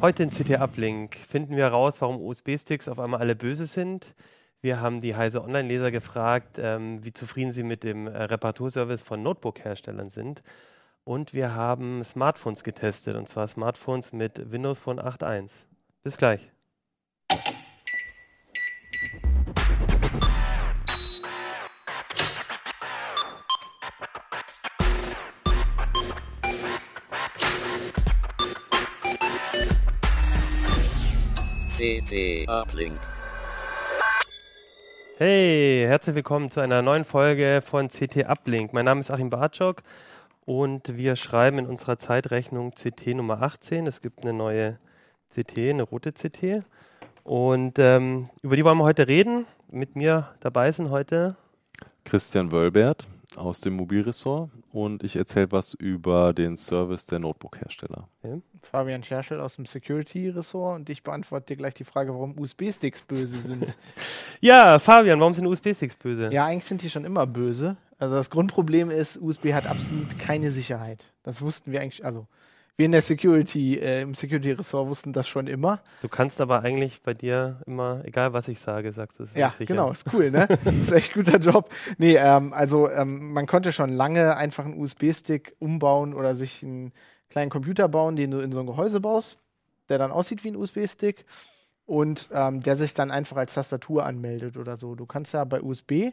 Heute in CT Uplink finden wir heraus, warum USB-Sticks auf einmal alle böse sind. Wir haben die Heise Online-Leser gefragt, ähm, wie zufrieden sie mit dem äh, Reparaturservice von Notebook-Herstellern sind. Und wir haben Smartphones getestet, und zwar Smartphones mit Windows Phone 8.1. Bis gleich. CT Uplink. Hey, herzlich willkommen zu einer neuen Folge von CT Uplink. Mein Name ist Achim Bartschok und wir schreiben in unserer Zeitrechnung CT Nummer 18. Es gibt eine neue CT, eine rote CT. Und ähm, über die wollen wir heute reden. Mit mir dabei sind heute Christian Wölbert aus dem Mobilressort und ich erzähle was über den Service der Notebook-Hersteller. Ja. Fabian Scherschel aus dem Security-Ressort und ich beantworte dir gleich die Frage, warum USB-Sticks böse sind. ja, Fabian, warum sind USB-Sticks böse? Ja, eigentlich sind die schon immer böse. Also das Grundproblem ist, USB hat absolut keine Sicherheit. Das wussten wir eigentlich, also wir in der Security, äh, im Security-Ressort wussten das schon immer. Du kannst aber eigentlich bei dir immer, egal was ich sage, sagst du es. Ja, genau, ist cool, ne? ist echt guter Job. Nee, ähm, also ähm, man konnte schon lange einfach einen USB-Stick umbauen oder sich einen kleinen Computer bauen, den du in so ein Gehäuse baust, der dann aussieht wie ein USB-Stick und ähm, der sich dann einfach als Tastatur anmeldet oder so. Du kannst ja bei USB,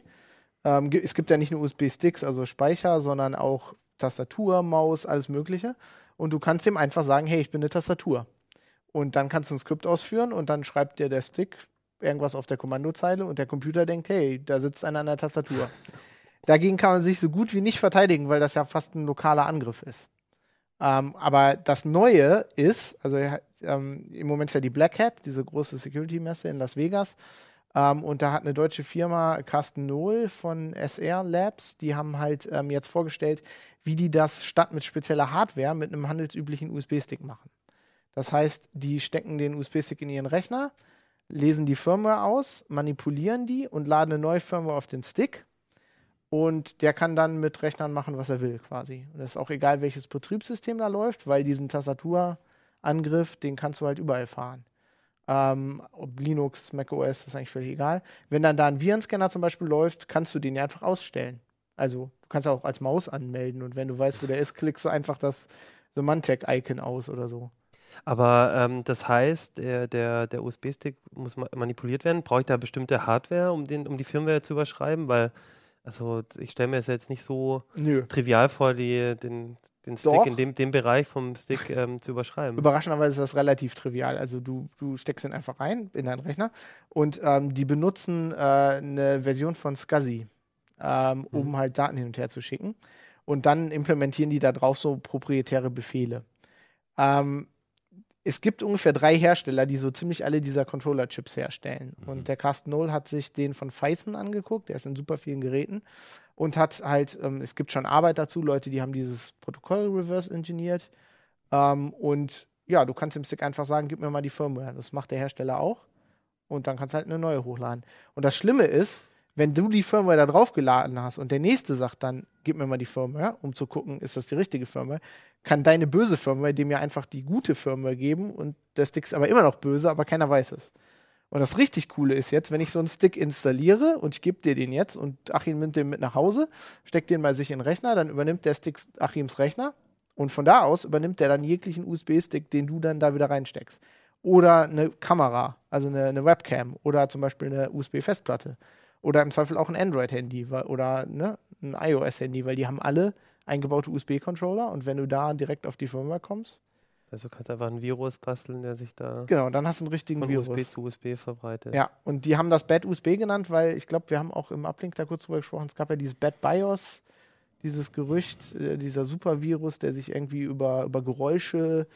ähm, es gibt ja nicht nur USB-Sticks, also Speicher, sondern auch Tastatur, Maus, alles Mögliche und du kannst ihm einfach sagen, hey, ich bin eine Tastatur. Und dann kannst du ein Skript ausführen und dann schreibt dir der Stick irgendwas auf der Kommandozeile und der Computer denkt, hey, da sitzt einer an der Tastatur. Dagegen kann man sich so gut wie nicht verteidigen, weil das ja fast ein lokaler Angriff ist. Ähm, aber das Neue ist, also ähm, im Moment ist ja die Black Hat, diese große Security-Messe in Las Vegas. Ähm, und da hat eine deutsche Firma, Carsten Nohl von SR Labs, die haben halt ähm, jetzt vorgestellt, wie die das statt mit spezieller Hardware mit einem handelsüblichen USB-Stick machen. Das heißt, die stecken den USB-Stick in ihren Rechner, lesen die Firmware aus, manipulieren die und laden eine neue Firmware auf den Stick. Und der kann dann mit Rechnern machen, was er will, quasi. Und es ist auch egal, welches Betriebssystem da läuft, weil diesen Tastaturangriff, den kannst du halt überall fahren. Ähm, ob Linux, macOS, ist eigentlich völlig egal. Wenn dann da ein Virenscanner zum Beispiel läuft, kannst du den ja einfach ausstellen. Also du kannst auch als Maus anmelden und wenn du weißt, wo der ist, klickst du einfach das Symantec-Icon aus oder so. Aber ähm, das heißt, der, der, der USB-Stick muss ma manipuliert werden. Brauche ich da bestimmte Hardware, um, den, um die Firmware zu überschreiben? Weil, also ich stelle mir das jetzt nicht so Nö. trivial vor, die, den, den Stick Doch. in dem, dem Bereich vom Stick ähm, zu überschreiben. Überraschenderweise ist das relativ trivial. Also du, du steckst ihn einfach rein in deinen Rechner und ähm, die benutzen äh, eine Version von SCSI ähm, um mhm. halt Daten hin und her zu schicken. Und dann implementieren die da drauf so proprietäre Befehle. Ähm, es gibt ungefähr drei Hersteller, die so ziemlich alle dieser Controller-Chips herstellen. Mhm. Und der Carsten Noll hat sich den von Phison angeguckt, der ist in super vielen Geräten und hat halt, ähm, es gibt schon Arbeit dazu, Leute, die haben dieses Protokoll reverse engineert. Ähm, und ja, du kannst dem Stick einfach sagen, gib mir mal die Firmware. Das macht der Hersteller auch. Und dann kannst du halt eine neue hochladen. Und das Schlimme ist, wenn du die Firmware da drauf geladen hast und der nächste sagt dann, gib mir mal die Firmware, um zu gucken, ist das die richtige Firmware, kann deine böse Firmware dem ja einfach die gute Firmware geben und der Stick ist aber immer noch böse, aber keiner weiß es. Und das richtig Coole ist jetzt, wenn ich so einen Stick installiere und ich gebe dir den jetzt und Achim nimmt den mit nach Hause, steckt den bei sich in den Rechner, dann übernimmt der Stick Achims Rechner und von da aus übernimmt der dann jeglichen USB-Stick, den du dann da wieder reinsteckst. Oder eine Kamera, also eine, eine Webcam oder zum Beispiel eine USB-Festplatte. Oder im Zweifel auch ein Android-Handy oder ne, ein iOS-Handy, weil die haben alle eingebaute USB-Controller und wenn du da direkt auf die Firmware kommst. Also kannst du einfach einen Virus basteln, der sich da. Genau, dann hast du einen richtigen von Virus. USB zu USB verbreitet. Ja, und die haben das Bad USB genannt, weil ich glaube, wir haben auch im Uplink da kurz drüber gesprochen, es gab ja dieses Bad BIOS, dieses Gerücht, äh, dieser Supervirus, der sich irgendwie über, über Geräusche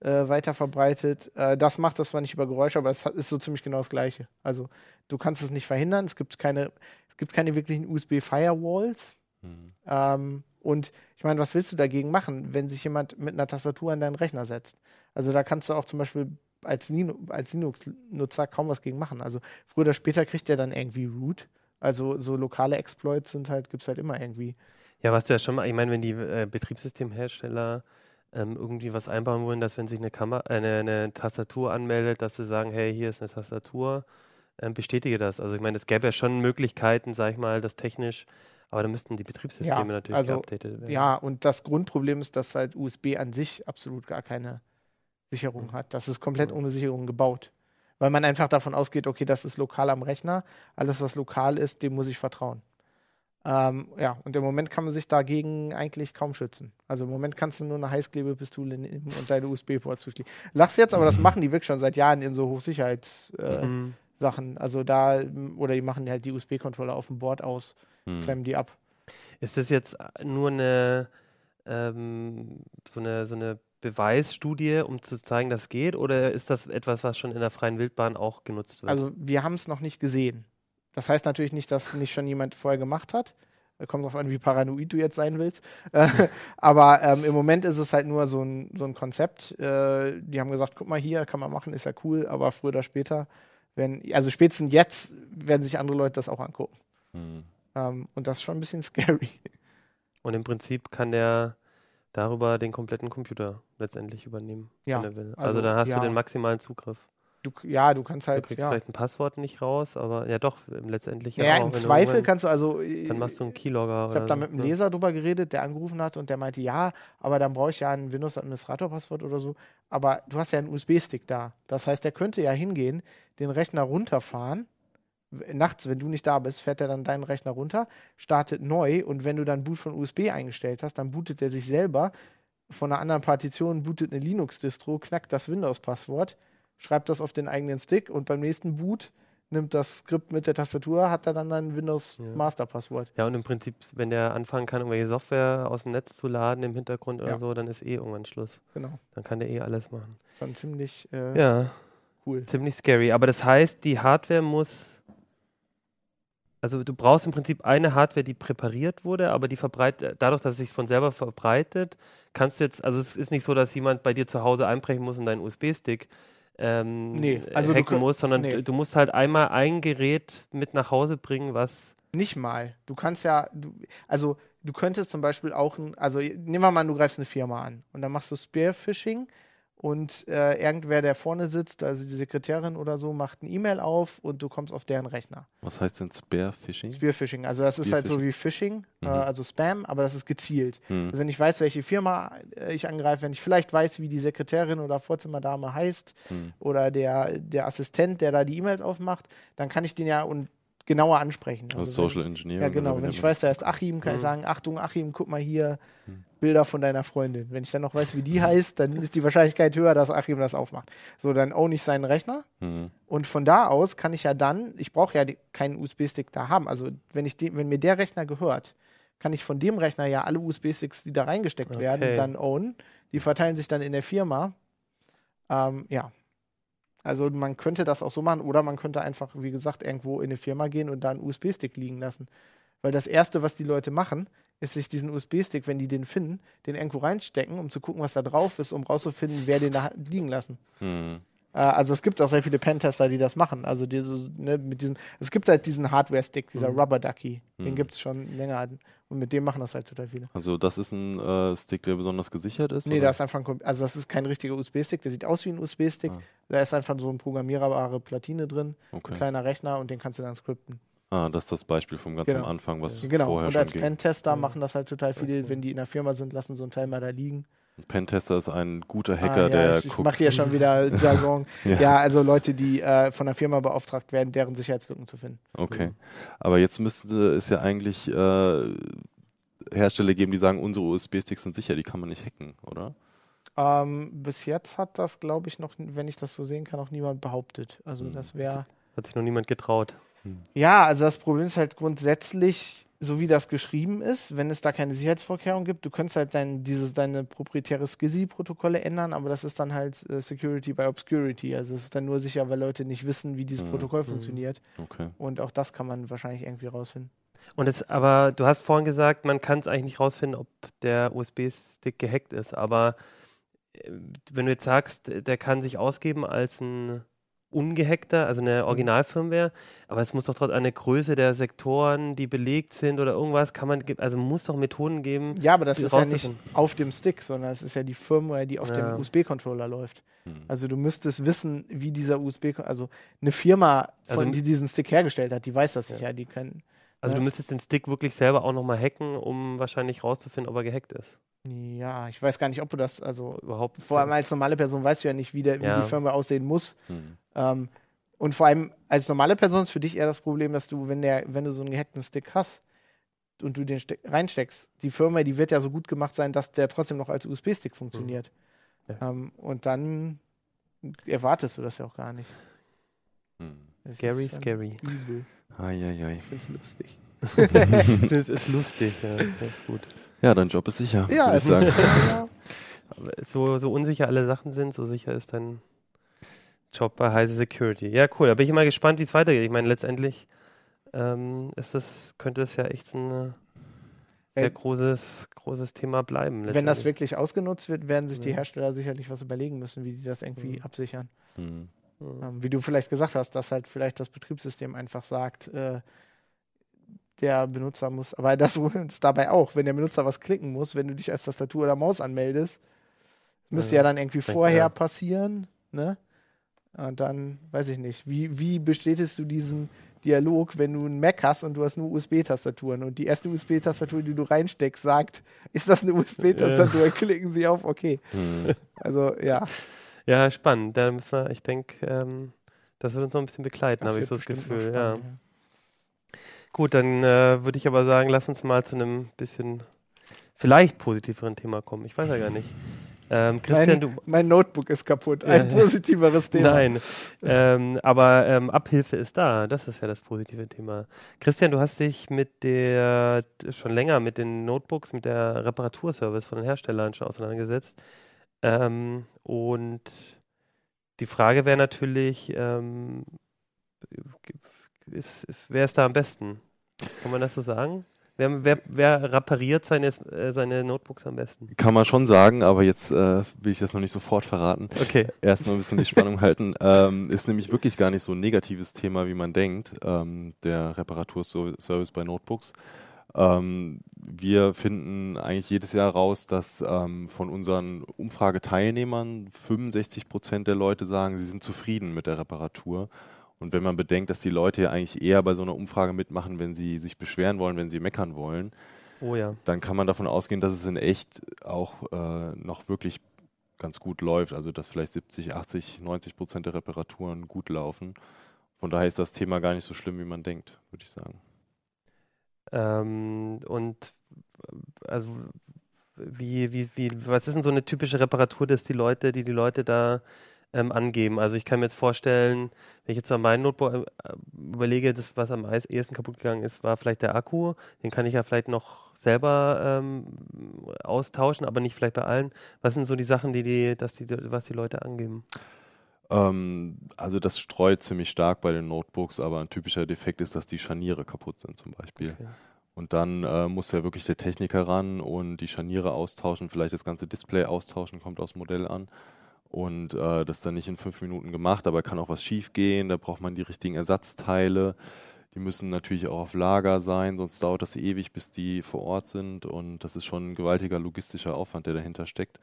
äh, weiter verbreitet. Äh, das macht das zwar nicht über Geräusche, aber es ist so ziemlich genau das Gleiche. Also du kannst es nicht verhindern. Es gibt keine, es gibt keine wirklichen USB-Firewalls. Mhm. Ähm, und ich meine, was willst du dagegen machen, wenn sich jemand mit einer Tastatur an deinen Rechner setzt? Also da kannst du auch zum Beispiel als, Linux-Nutzer kaum was gegen machen. Also früher oder später kriegt der dann irgendwie Root. Also so lokale Exploits sind halt, gibt es halt immer irgendwie. Ja, was du ja schon mal, ich meine, wenn die äh, Betriebssystemhersteller ähm, irgendwie was einbauen wollen, dass wenn sich eine, Kamera, äh, eine, eine Tastatur anmeldet, dass sie sagen, hey, hier ist eine Tastatur, ähm, bestätige das. Also ich meine, es gäbe ja schon Möglichkeiten, sag ich mal, das technisch, aber da müssten die Betriebssysteme Ja, natürlich also, geupdatet werden. Ja, und das Grundproblem ist, dass halt USB an sich absolut gar keine Sicherung Mhm. hat. Das ist komplett Mhm. ohne Sicherung gebaut. Weil man einfach davon ausgeht, okay, das ist lokal am Rechner. Alles, was lokal ist, dem muss ich vertrauen. Ähm, ja, und im Moment kann man sich dagegen eigentlich kaum schützen. Also im Moment kannst du nur eine Heißklebepistole nehmen und deine USB-Port zuschließen. Lachst jetzt, aber das machen die wirklich schon seit Jahren in so Hochsicherheitssachen. Äh, Mhm. Also da, oder die machen halt die USB-Controller auf dem Board aus, Hm. klemmen die ab. Ist das jetzt nur eine, ähm, so eine, so eine Beweisstudie, um zu zeigen, dass es geht, oder ist das etwas, was schon in der freien Wildbahn auch genutzt wird? Also wir haben es noch nicht gesehen. Das heißt natürlich nicht, dass nicht schon jemand vorher gemacht hat. Äh, Kommt drauf an, wie paranoid du jetzt sein willst. Äh, Aber ähm, im Moment ist es halt nur so ein, so ein Konzept. Äh, die haben gesagt, guck mal hier, kann man machen, ist ja cool, aber früher oder später, wenn, also spätestens jetzt werden sich andere Leute das auch angucken. Hm. Ähm, und das ist schon ein bisschen scary. Und im Prinzip kann der darüber den kompletten Computer letztendlich übernehmen, Ja, wenn er will. Also, also, dann hast ja. du den maximalen Zugriff. Du, ja, du kannst Du halt, kriegst ja. vielleicht ein Passwort nicht raus, aber ja doch, ähm, letztendlich ja, Ja, auch. im du Zweifel irgendwann- kannst du also. äh, Dann machst du einen Keylogger. Ich habe da mit einem ne? Leser drüber geredet, der angerufen hat und der meinte, ja, aber dann brauche ich ja ein Windows-Administrator-Passwort oder so. Aber du hast ja einen USB-Stick da. Das heißt, der könnte ja hingehen, den Rechner runterfahren. Nachts, wenn du nicht da bist, fährt er dann deinen Rechner runter, startet neu und wenn du dann Boot von USB eingestellt hast, dann bootet er sich selber von einer anderen Partition, bootet eine Linux-Distro, knackt das Windows-Passwort, schreibt das auf den eigenen Stick und beim nächsten Boot nimmt das Skript mit der Tastatur, hat er dann ein Ja. Windows-Master-Passwort. Ja, und im Prinzip, wenn der anfangen kann, irgendwelche Software aus dem Netz zu laden im Hintergrund oder Ja. so, dann ist eh irgendwann Schluss. Genau. Dann kann der eh alles machen. Schon ziemlich äh, Ja, cool. ziemlich scary. Aber das heißt, die Hardware muss. Also du brauchst im Prinzip eine Hardware, die präpariert wurde, aber die verbreitet, dadurch, dass es sich von selber verbreitet, kannst du jetzt, also es ist nicht so, dass jemand bei dir zu Hause einbrechen muss und deinen USB-Stick ähm, Nee, also hacken muss, sondern nee. du, musst halt einmal ein Gerät mit nach Hause bringen, was Nicht mal. Du kannst ja, du, also du könntest zum Beispiel auch, also nehmen wir mal, an, du greifst eine Firma an und dann machst du Spearfishing und äh, irgendwer, der vorne sitzt, also die Sekretärin oder so, macht eine E-Mail auf und du kommst auf deren Rechner. Was heißt denn Spearfishing? Spearfishing, also das ist halt so wie Phishing, äh, Mhm. also Spam, aber das ist gezielt. Hm. Also wenn ich weiß, welche Firma äh, ich angreife, wenn ich vielleicht weiß, wie die Sekretärin oder Vorzimmerdame heißt Hm. oder der, der Assistent, der da die E-Mails aufmacht, dann kann ich den ja und genauer ansprechen. Also wenn- Social Engineering. Ja, genau. Wenn nennt ich weiß, da ist Achim, kann ich Mhm. sagen, Achtung, Achim, guck mal hier, Mhm. Bilder von deiner Freundin. Wenn ich dann noch weiß, wie die heißt, dann ist die Wahrscheinlichkeit höher, dass Achim das aufmacht. So, dann own ich seinen Rechner das? Hm. und von da aus kann ich ja dann, ich brauche ja die, keinen USB-Stick da haben. Also wenn, ich de, wenn mir der Rechner gehört, kann ich von dem Rechner ja alle USB-Sticks, die da reingesteckt werden, Okay. dann own. Die verteilen sich dann in der Firma. Ähm, ja. Also man könnte das auch so machen oder man könnte einfach, wie gesagt, irgendwo in eine Firma gehen und da einen USB-Stick liegen lassen. Weil das Erste, was die Leute machen, ist sich diesen USB-Stick, wenn die den finden, den irgendwo reinstecken, um zu gucken, was da drauf ist, um rauszufinden, wer den da liegen lassen. Hm. Äh, also es gibt auch sehr viele Pentester, die das machen. Also diese, ne, mit diesem, es gibt halt diesen Hardware-Stick, dieser Mhm. Rubber Ducky. Den Mhm. gibt es schon länger. Und mit dem machen das halt total viele. Also das ist ein äh, Stick, der besonders gesichert ist? Nee, oder? da ist einfach ein, also das ist kein richtiger USB-Stick, der sieht aus wie ein USB-Stick. Ah. Da ist einfach so eine programmierbare Platine drin, ein Okay. kleiner Rechner und den kannst du dann skripten. Ah, das ist das Beispiel vom ganz Genau. am Anfang, was Genau. vorher Und schon als ging. Pentester Mhm. machen das halt total viele, wenn die in der Firma sind, lassen so einen Teil mal da liegen. Ein Pentester ist ein guter Ah, Hacker, ja, der ich, ich guckt. mache hier schon wieder Jargon. Ja. ja. also Leute, die äh, von der Firma beauftragt werden, deren Sicherheitslücken zu finden. Okay. Aber jetzt müsste es ja eigentlich äh, Hersteller geben, die sagen, unsere USB-Sticks sind sicher, die kann man nicht hacken, oder? Ähm, bis jetzt hat das, glaube ich, noch, wenn ich das so sehen kann, noch niemand behauptet. Also Hm. das wäre. hat sich noch niemand getraut. Ja, also das Problem ist halt grundsätzlich, so wie das geschrieben ist, wenn es da keine Sicherheitsvorkehrung gibt, du könntest halt dein, dieses, deine proprietäre SCSI-Protokolle ändern, aber das ist dann halt äh, Security by Obscurity. Also es ist dann nur sicher, weil Leute nicht wissen, wie dieses Mhm. Protokoll Mhm. funktioniert. Okay. Und auch das kann man wahrscheinlich irgendwie rausfinden. Und es, aber du hast vorhin gesagt, man kann es eigentlich nicht rausfinden, ob der USB-Stick gehackt ist. Aber äh, wenn du jetzt sagst, der kann sich ausgeben als ein ungehackter, also eine Originalfirmware, aber es muss doch trotz eine Größe der Sektoren, die belegt sind oder irgendwas, kann man, also muss doch Methoden geben. Ja, aber das ist ja nicht auf dem Stick, sondern es ist ja die Firmware, die auf Ja. dem USB-Controller läuft. Hm. Also du müsstest wissen, wie dieser USB, also eine Firma, Also von, m- die diesen Stick hergestellt hat, die weiß das sicher, die können. Also Ja. du müsstest den Stick wirklich selber auch nochmal hacken, um wahrscheinlich rauszufinden, ob er gehackt ist. Ja, ich weiß gar nicht, ob du das, also Überhaupt. vor allem als normale Person weißt du ja nicht, wie, der, wie Ja. die Firmware aussehen muss. Hm. Ähm, und vor allem als normale Person ist für dich eher das Problem, dass du, wenn der, wenn du so einen gehackten Stick hast und du den Steck reinsteckst, die Firmware, die wird ja so gut gemacht sein, dass der trotzdem noch als USB-Stick funktioniert. Mhm. Ja. Ähm, und dann erwartest du das ja auch gar nicht. Hm. Scary, scary. Übel. Eieiei. Ich finde es lustig. das ist lustig, ja, das ist gut. Ja, dein Job ist sicher, Ja, ich sagen. ist, ja, Aber so, so unsicher alle Sachen sind, so sicher ist dein Job bei Heise Security. Ja, cool. Da bin ich mal gespannt, wie es weitergeht. Ich meine, letztendlich ähm, ist das, könnte es ja echt ein äh, sehr Äh, großes, großes Thema bleiben. wenn das wirklich ausgenutzt wird, werden sich die Ja. Hersteller sicherlich was überlegen müssen, wie die das irgendwie Mhm. absichern. Hm. Mhm. Ähm, wie du vielleicht gesagt hast, dass halt vielleicht das Betriebssystem einfach sagt, äh, der Benutzer muss, aber das ist dabei auch, wenn der Benutzer was klicken muss, wenn du dich als Tastatur oder Maus anmeldest, müsste Ja, ja dann irgendwie vorher ja. passieren, ne? Und dann, weiß ich nicht, wie, wie bestätigst du diesen Dialog, wenn du einen Mac hast und du hast nur USB-Tastaturen und die erste USB-Tastatur, die du reinsteckst, sagt, ist das eine USB-Tastatur? Klicken sie auf, okay. Hm. Also ja, Ja, spannend. Da müssen wir, ich denke, ähm, das wird uns noch ein bisschen begleiten, habe ich so das Gefühl. Ja. spannend, Gut, dann äh, würde ich aber sagen, lass uns mal zu einem bisschen vielleicht positiveren Thema kommen. Ich weiß ja gar nicht. Ähm, Christian, du. Mein Notebook ist kaputt. Ja, Ein ja. positiveres Thema. Nein, ähm, aber ähm, Abhilfe ist da. Das ist ja das positive Thema. Christian, du hast dich mit der schon länger mit den Notebooks, mit der Reparaturservice von den Herstellern schon auseinandergesetzt. Ähm, und die Frage wäre natürlich, ähm, ist, ist, wer ist da am besten? Kann man das so sagen? Wer, wer, wer repariert seine, äh, seine Notebooks am besten? Kann man schon sagen, aber jetzt äh, will ich das noch nicht sofort verraten. Okay. Erstmal ein bisschen die Spannung halten. Ähm, ist nämlich wirklich gar nicht so ein negatives Thema, wie man denkt, ähm, der Reparaturservice bei Notebooks. Ähm, wir finden eigentlich jedes Jahr raus, dass ähm, von unseren Umfrageteilnehmern 65 Prozent der Leute sagen, sie sind zufrieden mit der Reparatur. Und wenn man bedenkt, dass die Leute ja eigentlich eher bei so einer Umfrage mitmachen, wenn sie sich beschweren wollen, wenn sie meckern wollen, Oh ja. dann kann man davon ausgehen, dass es in echt auch äh, noch wirklich ganz gut läuft. Also dass vielleicht 70, 80, 90 Prozent der Reparaturen gut laufen. Von daher ist das Thema gar nicht so schlimm, wie man denkt, würde ich sagen. Ähm, und also wie, wie, wie, was ist denn so eine typische Reparatur, dass die Leute, die die Leute da ähm, angeben? Also ich kann mir jetzt vorstellen, wenn ich jetzt an meinen Notebook äh, überlege, das, was am ehesten kaputt gegangen ist, war vielleicht der Akku. Den kann ich ja vielleicht noch selber ähm, austauschen, aber nicht vielleicht bei allen. Was sind so die Sachen, die die, dass die, was die Leute angeben? Ähm, also das streut ziemlich stark bei den Notebooks, aber ein typischer Defekt ist, dass die Scharniere kaputt sind zum Beispiel. Okay. Und dann äh, muss ja wirklich der Techniker ran und die Scharniere austauschen, vielleicht das ganze Display austauschen, kommt aufs Modell an. Und äh, das ist dann nicht in fünf Minuten gemacht, aber kann auch was schief gehen, da braucht man die richtigen Ersatzteile. Die müssen natürlich auch auf Lager sein, sonst dauert das ewig, bis die vor Ort sind. Und das ist schon ein gewaltiger logistischer Aufwand, der dahinter steckt.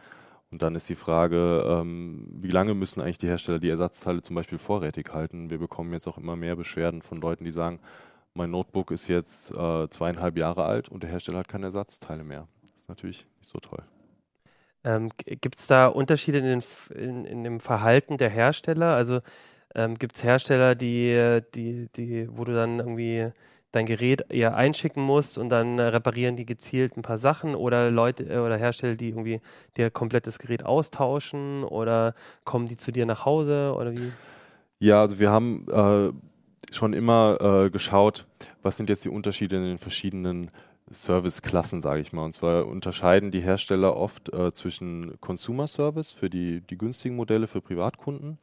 Und dann ist die Frage, ähm, wie lange müssen eigentlich die Hersteller die Ersatzteile zum Beispiel vorrätig halten? Wir bekommen jetzt auch immer mehr Beschwerden von Leuten, die sagen, mein Notebook ist jetzt äh, zweieinhalb Jahre alt und der Hersteller hat keine Ersatzteile mehr. Das ist natürlich nicht so toll. Ähm, Gibt es da Unterschiede in, den, in, in dem Verhalten der Hersteller? Also ähm, gibt es Hersteller, die, die, die, wo du dann irgendwie dein Gerät eher einschicken musst und dann äh, reparieren die gezielt ein paar Sachen oder Leute äh, oder Hersteller, die irgendwie dir komplett das Gerät austauschen oder kommen die zu dir nach Hause oder wie? Ja, also wir haben äh, schon immer äh, geschaut, was sind jetzt die Unterschiede in den verschiedenen Serviceklassen, sage ich mal. Und zwar unterscheiden die Hersteller oft äh, zwischen Consumer Service für die, die günstigen Modelle für Privatkunden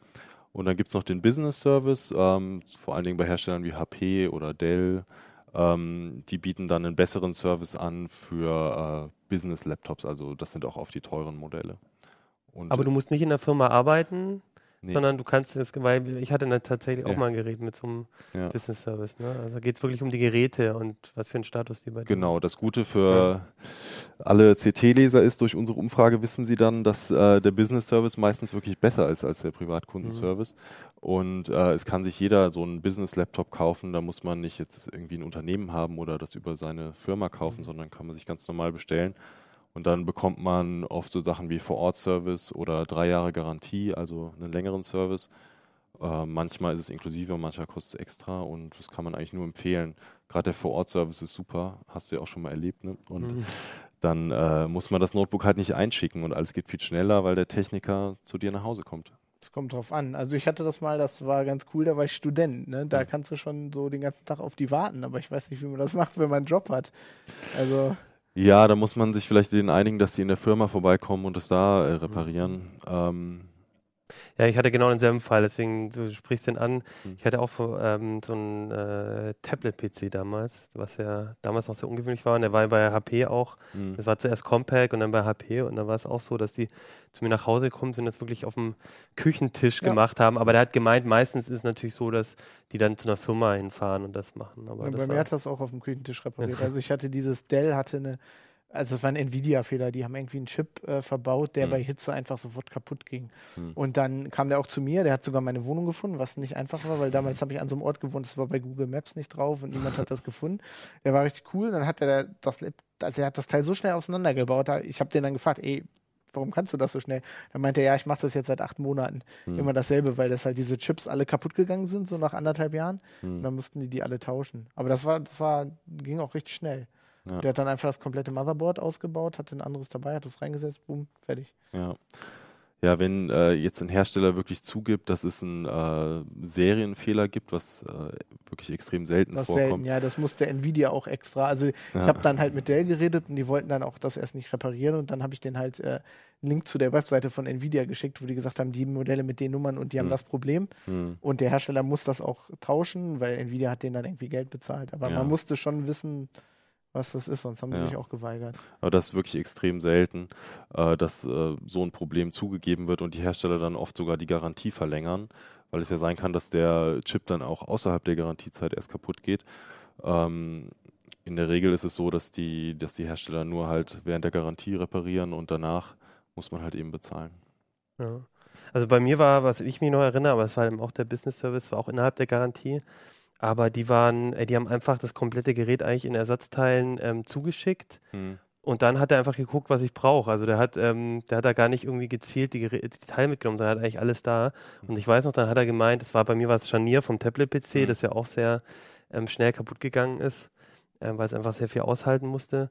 und dann gibt es noch den Business Service, ähm, vor allen Dingen bei Herstellern wie HP oder Dell. Ähm, die bieten dann einen besseren Service an für äh, Business-Laptops, also das sind auch oft die teuren Modelle. Und, Aber du musst nicht in der Firma arbeiten, Nee. sondern du kannst es, weil ich hatte dann tatsächlich auch Ja. mal ein Gerät mit so einem Ja. Business Service. Ne? Also geht es wirklich um die Geräte und was für einen Status die bei dir Genau, das Gute für alle CT-Leser ist, durch unsere Umfrage wissen sie dann, dass äh, der Business Service meistens wirklich besser ist als der Privatkundenservice. Und äh, es kann sich jeder so einen Business-Laptop kaufen, da muss man nicht jetzt irgendwie ein Unternehmen haben oder das über seine Firma kaufen, sondern kann man sich ganz normal bestellen. Und dann bekommt man oft so Sachen wie Vor-Ort-Service oder drei Jahre Garantie, also einen längeren Service. Äh, manchmal ist es inklusive, manchmal kostet es extra und das kann man eigentlich nur empfehlen. Gerade der Vor-Ort-Service ist super, hast du ja auch schon mal erlebt. Ne? Und Mhm. dann äh, muss man das Notebook halt nicht einschicken und alles geht viel schneller, weil der Techniker zu dir nach Hause kommt. Es kommt drauf an. Also ich hatte das mal, das war ganz cool, da war ich Student. Ne? Da Mhm. kannst du schon so den ganzen Tag auf die warten, aber ich weiß nicht, wie man das macht, wenn man einen Job hat. Also Ja, da muss man sich vielleicht denen einigen, dass die in der Firma vorbeikommen und das da äh, reparieren. Ähm, Ja, ich hatte genau denselben Fall, deswegen, du sprichst den an. Hm. Ich hatte auch so, ähm, so einen äh, Tablet-PC damals, was ja damals noch sehr ungewöhnlich war. Und der war bei HP auch. mh. Das war zuerst Compaq und dann bei HP. Und dann war es auch so, dass die zu mir nach Hause gekommen sind und das wirklich auf dem Küchentisch Ja. gemacht haben. Aber der hat gemeint, meistens ist es natürlich so, dass die dann zu einer Firma hinfahren und das machen. Aber Ja, das bei mir hat das auch auf dem Küchentisch repariert. Also ich hatte dieses Dell hatte eine, also es war ein Nvidia-Fehler, die haben irgendwie einen Chip äh, verbaut, der Hm. bei Hitze einfach sofort kaputt ging. Hm. Und dann kam der auch zu mir, der hat sogar meine Wohnung gefunden, was nicht einfach war, weil damals habe ich an so einem Ort gewohnt, das war bei Google Maps nicht drauf und niemand hat das gefunden. Der war richtig cool. Dann hat er das, also er hat das Teil so schnell auseinandergebaut, ich habe den dann gefragt, ey, warum kannst du das so schnell? Dann meinte er, ja, ich mache das jetzt seit acht Monaten. Hm. Immer dasselbe, weil das halt diese Chips alle kaputt gegangen sind, so nach anderthalb Jahren. Hm. Und dann mussten die die alle tauschen. Aber das war, das war, ging auch richtig schnell. Ja. Der hat dann einfach das komplette Motherboard ausgebaut, hatte ein anderes dabei, hat das reingesetzt, boom, fertig. Ja. Ja, wenn äh, jetzt ein Hersteller wirklich zugibt, dass es einen äh, Serienfehler gibt, was äh, wirklich extrem selten Das vorkommt. selten, ja, das musste Nvidia auch extra. Also ich Ja. habe dann halt mit Dell geredet und die wollten dann auch das erst nicht reparieren und dann habe ich denen halt äh, einen Link zu der Webseite von Nvidia geschickt, wo die gesagt haben, die Modelle mit den Nummern und die haben Hm. das Problem. Hm. Und der Hersteller muss das auch tauschen, weil Nvidia hat denen dann irgendwie Geld bezahlt. Aber Ja. man musste schon wissen, was das ist, sonst haben sie Ja. sich auch geweigert. Aber das ist wirklich extrem selten, äh, dass äh, so ein Problem zugegeben wird und die Hersteller dann oft sogar die Garantie verlängern, weil es ja sein kann, dass der Chip dann auch außerhalb der Garantiezeit erst kaputt geht. Ähm, in der Regel ist es so, dass die, dass die Hersteller nur halt während der Garantie reparieren und danach muss man halt eben bezahlen. Ja. Also bei mir war, was ich mich noch erinnere, aber es war eben auch der Business Service, war auch innerhalb der Garantie. Aber die waren, äh, die haben einfach das komplette Gerät eigentlich in Ersatzteilen ähm, zugeschickt. Hm. Und dann hat er einfach geguckt, was ich brauche. Also der hat, ähm, der hat da gar nicht irgendwie gezielt die, Gerä- die Teile mitgenommen, sondern hat eigentlich alles da. Und ich weiß noch, dann hat er gemeint, das war bei mir was Scharnier vom Tablet-PC, Mhm. das ja auch sehr ähm, schnell kaputt gegangen ist, ähm, weil es einfach sehr viel aushalten musste.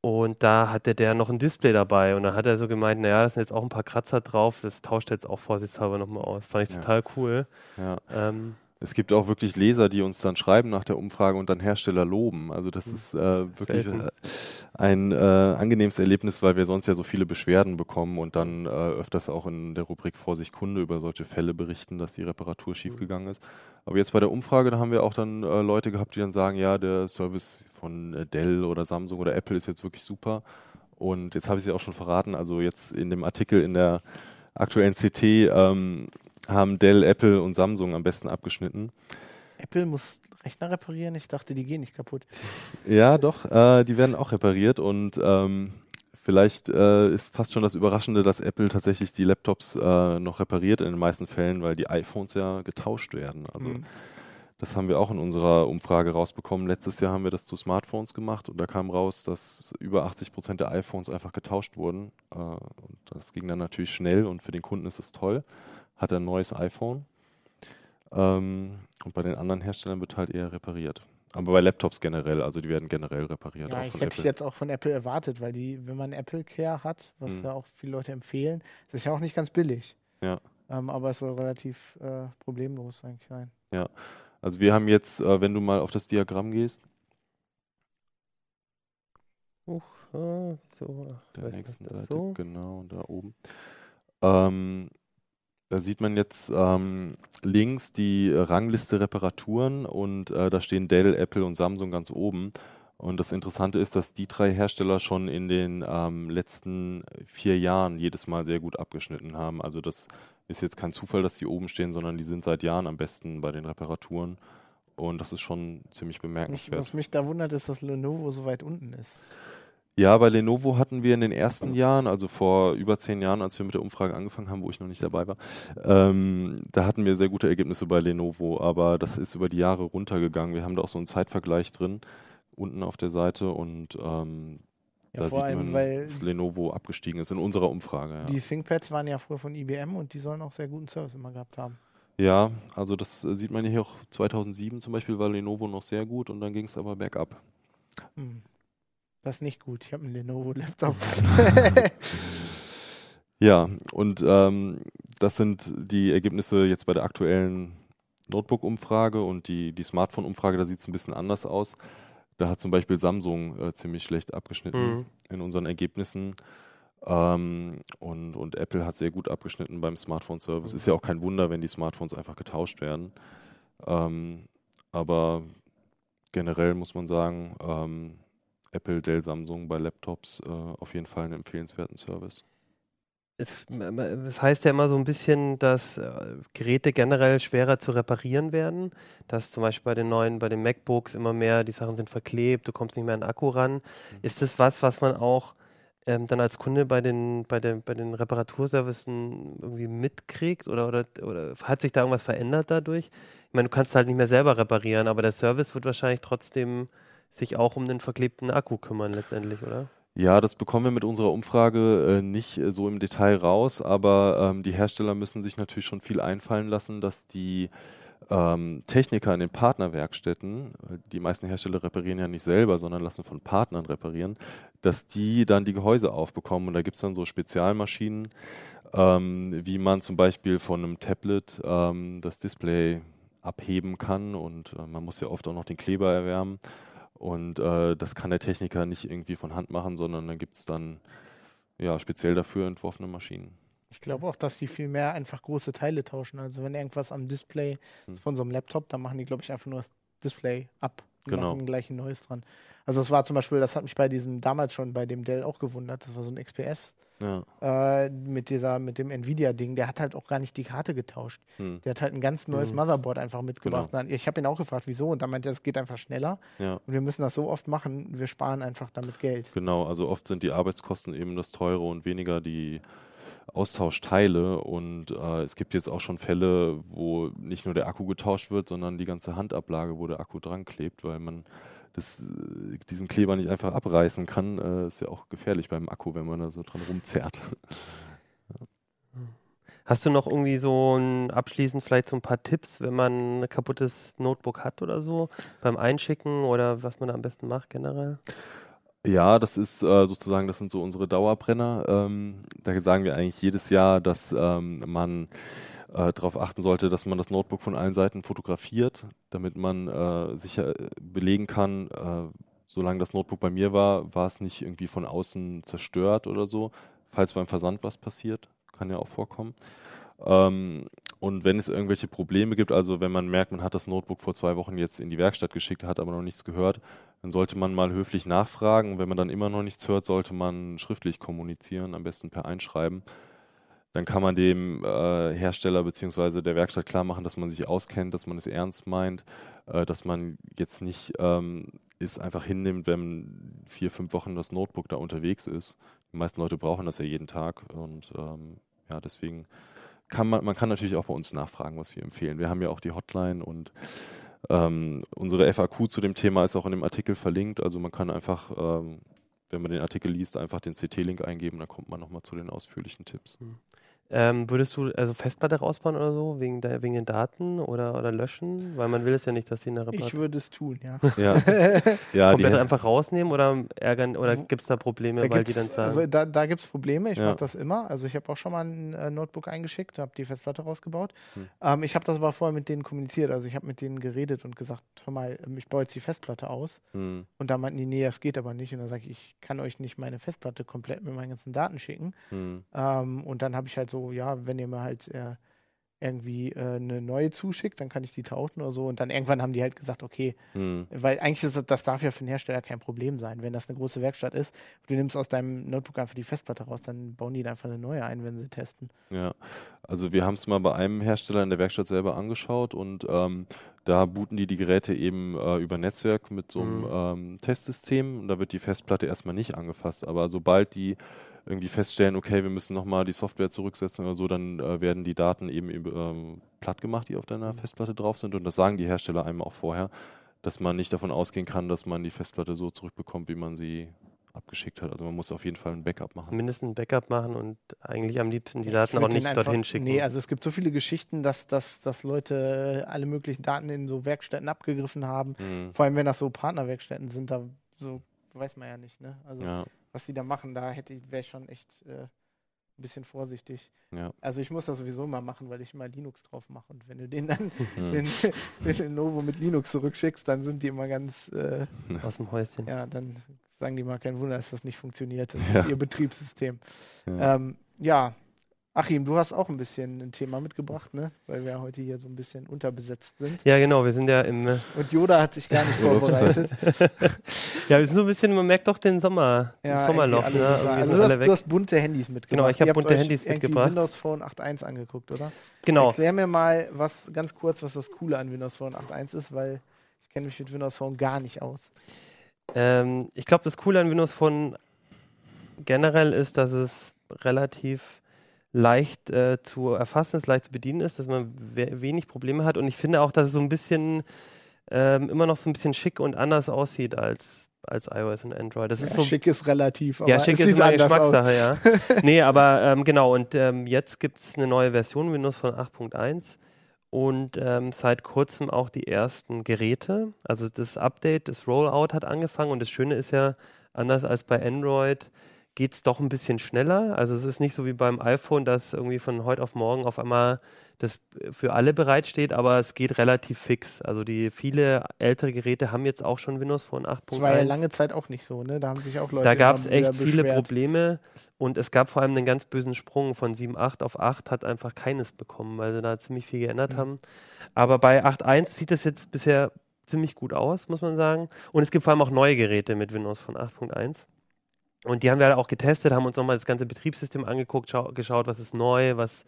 Und da hatte der noch ein Display dabei und dann hat er so gemeint, naja, da sind jetzt auch ein paar Kratzer drauf, das tauscht er jetzt auch vorsichtshalber nochmal aus. Fand ich Ja. total cool. Ja. Ähm, Es gibt auch wirklich Leser, die uns dann schreiben nach der Umfrage und dann Hersteller loben. Also das Hm. ist äh, wirklich äh, ein äh, angenehmes Erlebnis, weil wir sonst ja so viele Beschwerden bekommen und dann äh, öfters auch in der Rubrik Vorsicht Kunde über solche Fälle berichten, dass die Reparatur schiefgegangen ist. Aber jetzt bei der Umfrage, da haben wir auch dann äh, Leute gehabt, die dann sagen, ja, der Service von äh, Dell oder Samsung oder Apple ist jetzt wirklich super. Und jetzt habe ich sie auch schon verraten, also jetzt in dem Artikel in der aktuellen CT ähm, haben Dell, Apple und Samsung am besten abgeschnitten. Apple muss Rechner reparieren? Ich dachte, die gehen nicht kaputt. Ja, doch, äh, die werden auch repariert und ähm, vielleicht äh, ist fast schon das Überraschende, dass Apple tatsächlich die Laptops äh, noch repariert in den meisten Fällen, weil die iPhones ja getauscht werden. Also Mhm. das haben wir auch in unserer Umfrage rausbekommen. Letztes Jahr haben wir das zu Smartphones gemacht und da kam raus, dass über 80 Prozent der iPhones einfach getauscht wurden. Äh, und das ging dann natürlich schnell und für den Kunden ist es toll. Hat er ein neues iPhone. Ähm, und bei den anderen Herstellern wird halt eher repariert. Aber bei Laptops generell, also die werden generell repariert. Ja, ich hätte Apple. jetzt auch von Apple erwartet, weil die, wenn man Apple Care hat, was Mhm. ja auch viele Leute empfehlen, das ist ja auch nicht ganz billig. Ja. Ähm, aber es soll relativ äh, problemlos eigentlich sein. Also wir haben jetzt, äh, wenn du mal auf das Diagramm gehst, Huch, ah, so, der nächsten Seite, so? genau, da oben. Ähm, da sieht man jetzt ähm, links die Rangliste Reparaturen und äh, da stehen Dell, Apple und Samsung ganz oben. Und das Interessante ist, dass die drei Hersteller schon in den ähm, letzten vier Jahren jedes Mal sehr gut abgeschnitten haben. Also das ist jetzt kein Zufall, dass die oben stehen, sondern die sind seit Jahren am besten bei den Reparaturen. Und das ist schon ziemlich bemerkenswert. was mich da wundert, ist, dass Lenovo so weit unten ist. Ja, bei Lenovo hatten wir in den ersten Jahren, also vor über zehn Jahren, als wir mit der Umfrage angefangen haben, wo ich noch nicht dabei war, ähm, da hatten wir sehr gute Ergebnisse bei Lenovo, aber das ist über die Jahre runtergegangen. Wir haben da auch so einen Zeitvergleich drin, unten auf der Seite und ähm, Ja, da vor sieht allem, man, weil dass Lenovo abgestiegen ist in unserer Umfrage. Ja. die ThinkPads waren ja früher von IBM und die sollen auch sehr guten Service immer gehabt haben. ja, also das äh, sieht man hier auch 2007 zum Beispiel war Lenovo noch sehr gut und dann ging es aber bergab. Hm. Das ist nicht gut. Ich habe einen Lenovo-Laptop. Ja, und ähm, das sind die Ergebnisse jetzt bei der aktuellen Notebook-Umfrage und die, die Smartphone-Umfrage, da sieht es ein bisschen anders aus. Da hat zum Beispiel Samsung äh, ziemlich schlecht abgeschnitten Mhm. in unseren Ergebnissen. Ähm, und, und Apple hat sehr gut abgeschnitten beim Smartphone-Service. Ist ja auch kein Wunder, wenn die Smartphones einfach getauscht werden. Ähm, aber generell muss man sagen, ähm, Apple, Dell, Samsung bei Laptops äh, auf jeden Fall einen empfehlenswerten Service. Es, es heißt ja immer so ein bisschen, dass äh, Geräte generell schwerer zu reparieren werden. Dass zum Beispiel bei den neuen, bei den MacBooks immer mehr, die Sachen sind verklebt, du kommst nicht mehr an den Akku ran. Ist das was, was man auch ähm, dann als Kunde bei den, bei den, bei den Reparaturservicen irgendwie mitkriegt? Oder, oder, oder hat sich da irgendwas verändert dadurch? Ich meine, du kannst halt nicht mehr selber reparieren, aber der Service wird wahrscheinlich trotzdem sich auch um den verklebten Akku kümmern letztendlich, oder? Ja, das bekommen wir mit unserer Umfrage äh, nicht äh, so im Detail raus, aber ähm, die Hersteller müssen sich natürlich schon viel einfallen lassen, dass die ähm, Techniker in den Partnerwerkstätten, die meisten Hersteller reparieren ja nicht selber, sondern lassen von Partnern reparieren, dass die dann die Gehäuse aufbekommen. Und da gibt es dann so Spezialmaschinen, ähm, wie man zum Beispiel von einem Tablet ähm, das Display abheben kann und äh, man muss ja oft auch noch den Kleber erwärmen. Und äh, das kann der Techniker nicht irgendwie von Hand machen, sondern da gibt es dann ja, speziell dafür entworfene Maschinen. Ich glaube auch, dass die viel mehr einfach große Teile tauschen. Also wenn irgendwas am Display Hm. von so einem Laptop, dann machen die, glaube ich, einfach nur das Display ab und Genau. machen gleich ein neues dran. Also das war zum Beispiel, das hat mich bei diesem damals schon bei dem Dell auch gewundert. Das war so ein XPS Ja. äh, mit dieser, mit dem Nvidia-Ding. Der hat halt auch gar nicht die Karte getauscht. Hm. Der hat halt ein ganz neues Mhm. Motherboard einfach mitgebracht. Genau. Ich habe ihn auch gefragt, wieso? Und dann meinte er, es geht einfach schneller. ja, Und wir müssen das so oft machen, wir sparen einfach damit Geld. genau. Also oft sind die Arbeitskosten eben das Teure und weniger die Austauschteile. Und äh, es gibt jetzt auch schon Fälle, wo nicht nur der Akku getauscht wird, sondern die ganze Handablage, wo der Akku dran klebt, weil man das, äh, diesen Kleber nicht einfach abreißen kann. Äh, ist ja auch gefährlich beim Akku, wenn man da so dran rumzerrt. Hast du noch irgendwie so ein, abschließend vielleicht so ein paar Tipps, wenn man ein kaputtes Notebook hat oder so, beim Einschicken oder was man da am besten macht generell? Ja, das ist äh, sozusagen, das sind so unsere Dauerbrenner. Ähm, da sagen wir eigentlich jedes Jahr, dass ähm, man äh, darauf achten sollte, dass man das Notebook von allen Seiten fotografiert, damit man äh, sicher äh, belegen kann, äh, solange das Notebook bei mir war, war es nicht irgendwie von außen zerstört oder so. Falls beim Versand was passiert, kann ja auch vorkommen. Ähm, und wenn es irgendwelche Probleme gibt, also wenn man merkt, man hat das Notebook vor zwei Wochen jetzt in die Werkstatt geschickt, hat aber noch nichts gehört, dann sollte man mal höflich nachfragen. Wenn man dann immer noch nichts hört, sollte man schriftlich kommunizieren, am besten per Einschreiben. Dann kann man dem äh, Hersteller bzw. der Werkstatt klar machen, dass man sich auskennt, dass man es ernst meint, äh, dass man jetzt nicht ähm, es einfach hinnimmt, wenn vier, fünf Wochen das Notebook da unterwegs ist. Die meisten Leute brauchen das ja jeden Tag und ähm, ja, deswegen kann man, man kann natürlich auch bei uns nachfragen, was wir empfehlen. Wir haben ja auch die Hotline und ähm, unsere FAQ zu dem Thema ist auch in dem Artikel verlinkt. Also man kann einfach, ähm, wenn man den Artikel liest, einfach den CT-Link eingeben, dann kommt man nochmal zu den ausführlichen Tipps. Ähm, würdest du also Festplatte rausbauen oder so, wegen, der, wegen den Daten oder, oder löschen? Weil man will es ja nicht, dass sie eine Ich Reparatur würde es tun, ja. Ja, ja komplett einfach rausnehmen oder ärgern oder gibt es da Probleme, Da weil die dann sagen, also da, da gibt es Probleme. Ich Ja. mache das immer. Also ich habe auch schon mal ein äh, Notebook eingeschickt, habe die Festplatte rausgebaut. Hm. Ähm, ich habe das aber vorher mit denen kommuniziert. Also ich habe mit denen geredet und gesagt, hör mal, ähm, ich baue jetzt die Festplatte aus. hm, Und da meinten die, nee, das geht aber nicht. Und dann sage ich, ich kann euch nicht meine Festplatte komplett mit meinen ganzen Daten schicken. hm, Ähm, und dann habe ich halt so, ja, wenn ihr mir halt äh, irgendwie äh, eine neue zuschickt, dann kann ich die tauschen oder so. Und dann irgendwann haben die halt gesagt, okay, Hm. weil eigentlich ist das, das darf ja für den Hersteller kein Problem sein. Wenn das eine große Werkstatt ist, du nimmst aus deinem Notebook einfach die Festplatte raus, dann bauen die da einfach eine neue ein, wenn sie testen. Ja, also wir haben es mal bei einem Hersteller in der Werkstatt selber angeschaut und ähm, da booten die die Geräte eben äh, über Netzwerk mit so einem Mhm. ähm, Testsystem und da wird die Festplatte erstmal nicht angefasst. Aber sobald die irgendwie feststellen, okay, wir müssen nochmal die Software zurücksetzen oder so, dann äh, werden die Daten eben, ähm, platt gemacht, die auf deiner Festplatte drauf sind und das sagen die Hersteller einem auch vorher, dass man nicht davon ausgehen kann, dass man die Festplatte so zurückbekommt, wie man sie abgeschickt hat. Also man muss auf jeden Fall ein Backup machen. Mindestens ein Backup machen und eigentlich am liebsten die Daten auch nicht einfach- dorthin schicken. Nee, also es gibt so viele Geschichten, dass, dass, dass Leute alle möglichen Daten in so Werkstätten abgegriffen haben. Mhm. Vor allem, wenn das so Partnerwerkstätten sind, da so weiß man ja nicht, ne? Also Ja, was die da machen, da hätte ich, wäre ich schon echt äh, ein bisschen vorsichtig. ja. Also ich muss das sowieso mal machen, weil ich immer Linux drauf mache. Und wenn du den dann Mhm. den, den Lenovo mit Linux zurückschickst, dann sind die immer ganz, äh, Aus dem Häuschen. ja, dann sagen die mal kein Wunder, dass das nicht funktioniert. Das Ja. ist ihr Betriebssystem. Ja. Ähm, ja, Achim, du hast auch ein bisschen ein Thema mitgebracht, ne? Weil wir heute hier so ein bisschen unterbesetzt sind. Ja, genau, wir sind ja im, äh, Und Yoda hat sich gar nicht vorbereitet. ja, wir sind so ein bisschen, man merkt doch den Sommer, Ja, das Sommerloch, ne? Also du hast, du hast bunte Handys mitgebracht. Genau, ich hab Ihr habt bunte euch Handys mitgebracht. Windows Phone 8.1 angeguckt, oder? genau. Erklär mir mal, was ganz kurz, was das Coole an Windows Phone 8.1 ist, weil ich kenne mich mit Windows Phone gar nicht aus. Ähm, ich glaube, das Coole an Windows Phone generell ist, dass es relativ leicht äh, zu erfassen ist, leicht zu bedienen ist, dass man we wenig Probleme hat. Und ich finde auch, dass es so ein bisschen ähm, immer noch so ein bisschen schick und anders aussieht als, als iOS und Android. Das ist Ja, so schick ist relativ, aber ja, schick es ist sieht immer eine anders aus. Geschmackssache, ja. nee, aber ähm, genau, und ähm, jetzt gibt es eine neue Version Windows von 8.1 und ähm, seit kurzem auch die ersten Geräte. Also das Update, das Rollout hat angefangen und das Schöne ist ja, anders als bei Android, geht es doch ein bisschen schneller. Also es ist nicht so wie beim iPhone, dass irgendwie von heute auf morgen auf einmal das für alle bereitsteht, aber es geht relativ fix. Also die viele ältere Geräte haben jetzt auch schon Windows Phone 8.1. Das war ja lange Zeit auch nicht so, ne? Da haben sich auch Leute Da gab es echt viele. Probleme und es gab vor allem einen ganz bösen Sprung von 7.8 auf 8 hat einfach keines bekommen, weil sie da ziemlich viel geändert Mhm. haben. Aber bei 8.1 sieht es jetzt bisher ziemlich gut aus, muss man sagen. Und es gibt vor allem auch neue Geräte mit Windows von 8.1. Und die haben wir auch getestet, haben uns nochmal das ganze Betriebssystem angeguckt, schau geschaut, was ist neu, was,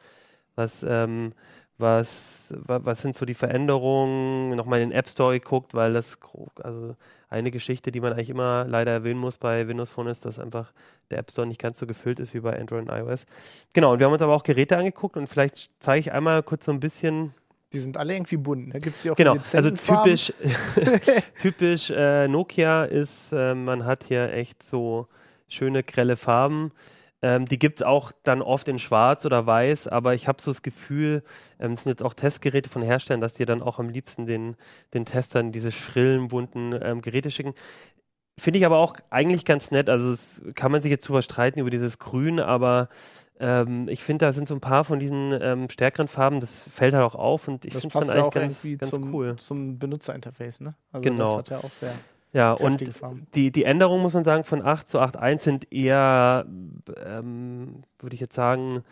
was, ähm, was, wa was sind so die Veränderungen, nochmal in den App Store geguckt, weil das, also eine Geschichte, die man eigentlich immer leider erwähnen muss bei Windows Phone ist, dass einfach der App Store nicht ganz so gefüllt ist wie bei Android und iOS. Genau, und wir haben uns aber auch Geräte angeguckt und vielleicht zeige ich einmal kurz so ein bisschen, Die sind alle irgendwie bunt, ne? Gibt es hier auch Genau, also typisch, typisch äh, Nokia ist, äh, man hat hier echt so schöne grelle Farben. Ähm, die gibt es auch dann oft in schwarz oder weiß, aber ich habe so das Gefühl, ähm, es sind jetzt auch Testgeräte von Herstellern, dass die dann auch am liebsten den, den Testern diese schrillen, bunten ähm, Geräte schicken. Finde ich aber auch eigentlich ganz nett. Also kann man sich jetzt drüber streiten über dieses Grün, aber ähm, ich finde, da sind so ein paar von diesen ähm, stärkeren Farben, das fällt halt auch auf und ich finde es dann eigentlich ganz, ganz zum, cool. zum Benutzerinterface, ne? Also Genau. das hat ja auch sehr Ja, und Farben. die, die Änderungen, muss man sagen, von 8 zu 8.1 sind eher, ähm, würde ich jetzt sagen,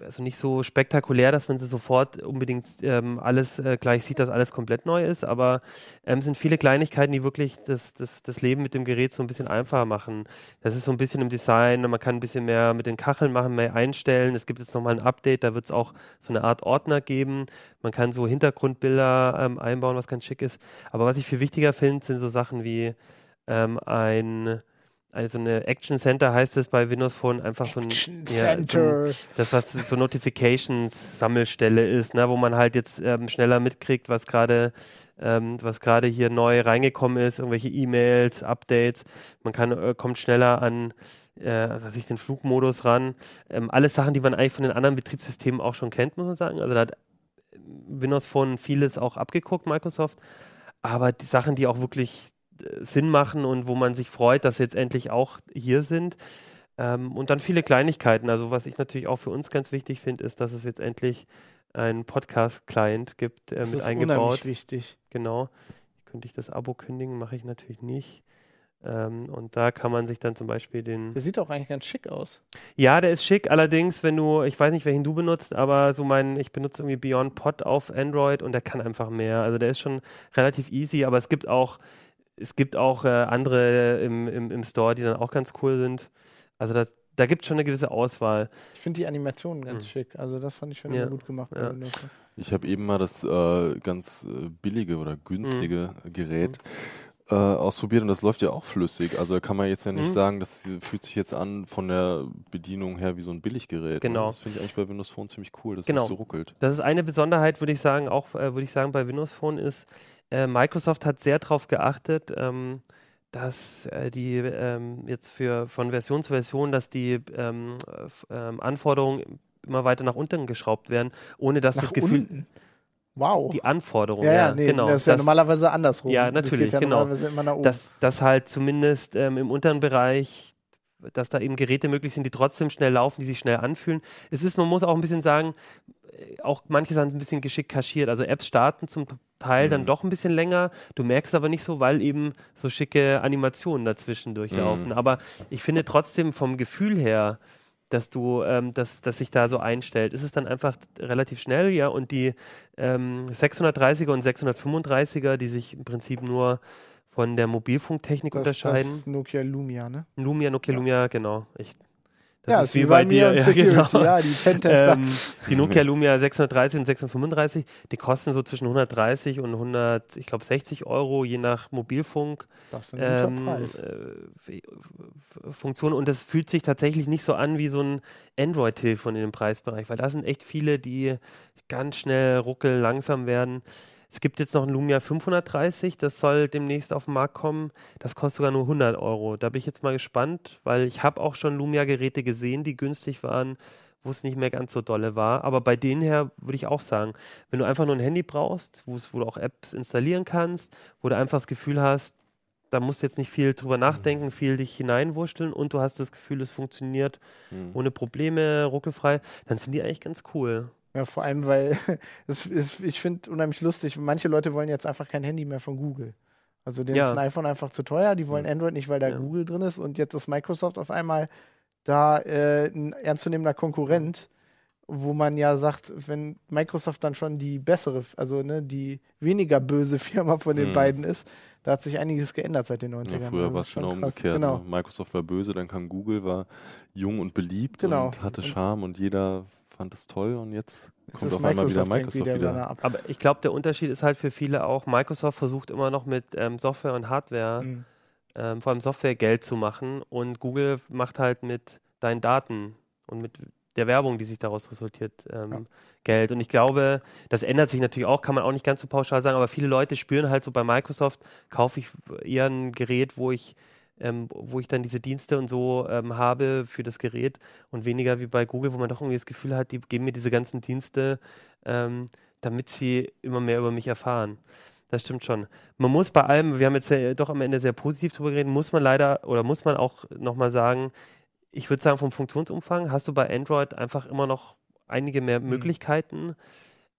also nicht so spektakulär, dass man sie sofort unbedingt ähm, alles äh, gleich sieht, dass alles komplett neu ist, aber ähm, es sind viele Kleinigkeiten, die wirklich das, das, das Leben mit dem Gerät so ein bisschen einfacher machen. Das ist so ein bisschen im Design, man kann ein bisschen mehr mit den Kacheln machen, mehr einstellen. Es gibt jetzt nochmal ein Update, da wird es auch so eine Art Ordner geben. Man kann so Hintergrundbilder ähm, einbauen, was ganz schick ist. Aber was ich viel wichtiger finde, sind so Sachen wie ähm, ein, also eine Action Center heißt es bei Windows Phone einfach so ein, Action ja, so ein Center. das, was so Notifications-Sammelstelle ist, ne, wo man halt jetzt ähm, schneller mitkriegt, was gerade ähm, was gerade hier neu reingekommen ist, irgendwelche E-Mails, Updates. Man kann, äh, kommt schneller an äh, was ich, den Flugmodus ran. Ähm, alles Sachen, die man eigentlich von den anderen Betriebssystemen auch schon kennt, muss man sagen. Also da hat Windows Phone vieles auch abgeguckt, Microsoft. Aber die Sachen, die auch wirklich äh, Sinn machen und wo man sich freut, dass sie jetzt endlich auch hier sind. Ähm, und dann viele Kleinigkeiten. Also was ich natürlich auch für uns ganz wichtig finde, ist, dass es jetzt endlich einen Podcast-Client gibt, äh, Das mit ist eingebaut. wichtig. Genau. Könnte ich das Abo kündigen, mache ich natürlich nicht. Ähm, und da kann man sich dann zum Beispiel den. Der sieht auch eigentlich ganz schick aus. Ja, der ist schick. Allerdings, wenn du, ich weiß nicht, welchen du benutzt, aber so mein, ich benutze irgendwie Beyond Pod auf Android und der kann einfach mehr. Also der ist schon relativ easy, aber es gibt auch, es gibt auch äh, andere im, im, im Store, die dann auch ganz cool sind. Also das, da gibt es schon eine gewisse Auswahl. Ich finde die Animationen ganz Hm. schick. Also das fand ich schon Ja, immer gut gemacht. bei ja. Windows. Ich habe eben mal das äh, ganz äh, billige oder günstige Mhm. Gerät äh, ausprobiert und das läuft ja auch flüssig. Also da kann man jetzt ja nicht Mhm. sagen, das fühlt sich jetzt an von der Bedienung her wie so ein Billiggerät. ne? Genau. Das finde ich eigentlich bei Windows Phone ziemlich cool, dass Genau. es nicht so ruckelt. Das ist eine Besonderheit, würde ich sagen, auch äh, würde ich sagen, bei Windows Phone ist, äh, Microsoft hat sehr darauf geachtet, ähm, dass äh, die ähm, jetzt für von Version zu Version, dass die ähm, äh, ähm, Anforderungen immer weiter nach unten geschraubt werden, ohne dass Nach das Gefühl, unten. Wow. die Anforderungen, ja, ja, nee, genau, das ist ja dass- normalerweise andersrum. Ja, Das natürlich, geht ja genau. Dass, dass halt zumindest ähm, im unteren Bereich, dass da eben Geräte möglich sind, die trotzdem schnell laufen, die sich schnell anfühlen. Es ist, man muss auch ein bisschen sagen, äh, auch manche sind ein bisschen geschickt kaschiert. Also Apps starten zum Teil dann Mhm. doch ein bisschen länger. Du merkst aber nicht so, weil eben so schicke Animationen dazwischen durchlaufen. Mhm. Aber ich finde trotzdem vom Gefühl her, dass du, ähm, dass, dass sich da so einstellt, ist es dann einfach relativ schnell, ja. Und die ähm, 630er und 635er, die sich im Prinzip nur von der Mobilfunktechnik das, unterscheiden. das Nokia Lumia, ne? Lumia, Nokia Ja. Lumia, genau. Ich, das ja, ist wie bei mir und ja, genau. Ja, die Pentester. Ähm, die Nokia Lumia 630 und 635, die kosten so zwischen 130 und 100, ich glaube 60 Euro, je nach Mobilfunk. das ist ein ähm, Preis. äh, Funktion und das fühlt sich tatsächlich nicht so an wie so ein Android-Telefon in dem Preisbereich, weil da sind echt viele, die ganz schnell ruckel langsam werden. Es gibt jetzt noch ein Lumia 530, das soll demnächst auf den Markt kommen. Das kostet sogar nur 100 Euro. Da bin ich jetzt mal gespannt, weil ich habe auch schon Lumia-Geräte gesehen, die günstig waren, wo es nicht mehr ganz so dolle war. Aber bei denen her würde ich auch sagen, wenn du einfach nur ein Handy brauchst, wo du auch Apps installieren kannst, wo du einfach das Gefühl hast, da musst du jetzt nicht viel drüber nachdenken, viel dich hineinwurschteln und du hast das Gefühl, es funktioniert Hm. ohne Probleme, ruckelfrei, dann sind die eigentlich ganz cool. Ja, vor allem, weil es ist, ich finde unheimlich lustig, manche Leute wollen jetzt einfach kein Handy mehr von Google. Also denen Ja. ist ein iPhone einfach zu teuer, die wollen Ja. Android nicht, weil da Ja. Google drin ist und jetzt ist Microsoft auf einmal da äh, ein ernstzunehmender Konkurrent, wo man ja sagt, wenn Microsoft dann schon die bessere, also ne, die weniger böse Firma von den Mhm. beiden ist, da hat sich einiges geändert seit den 90ern. Ja, früher Also war es schon genau umgekehrt. Genau. Ne? Microsoft war böse, dann kam Google, war jung und beliebt Genau. und hatte Charme und jeder fand es toll und jetzt Jetzt kommt ist auf einmal wieder Microsoft der wieder. Ab. Aber ich glaube, der Unterschied ist halt für viele auch, Microsoft versucht immer noch mit ähm, Software und Hardware, Mhm. ähm, vor allem Software, Geld zu machen und Google macht halt mit deinen Daten und mit der Werbung, die sich daraus resultiert, ähm, Ja. Geld. Und ich glaube, das ändert sich natürlich auch, kann man auch nicht ganz so pauschal sagen, aber viele Leute spüren halt so bei Microsoft, kaufe ich eher ein Gerät, wo ich ähm, wo ich dann diese Dienste und so ähm, habe für das Gerät und weniger wie bei Google, wo man doch irgendwie das Gefühl hat, die geben mir diese ganzen Dienste, ähm, damit sie immer mehr über mich erfahren. Das stimmt schon. Man muss bei allem, wir haben jetzt ja doch am Ende sehr positiv drüber geredet, muss man leider oder muss man auch nochmal sagen, ich würde sagen, vom Funktionsumfang hast du bei Android einfach immer noch einige mehr Mhm. Möglichkeiten.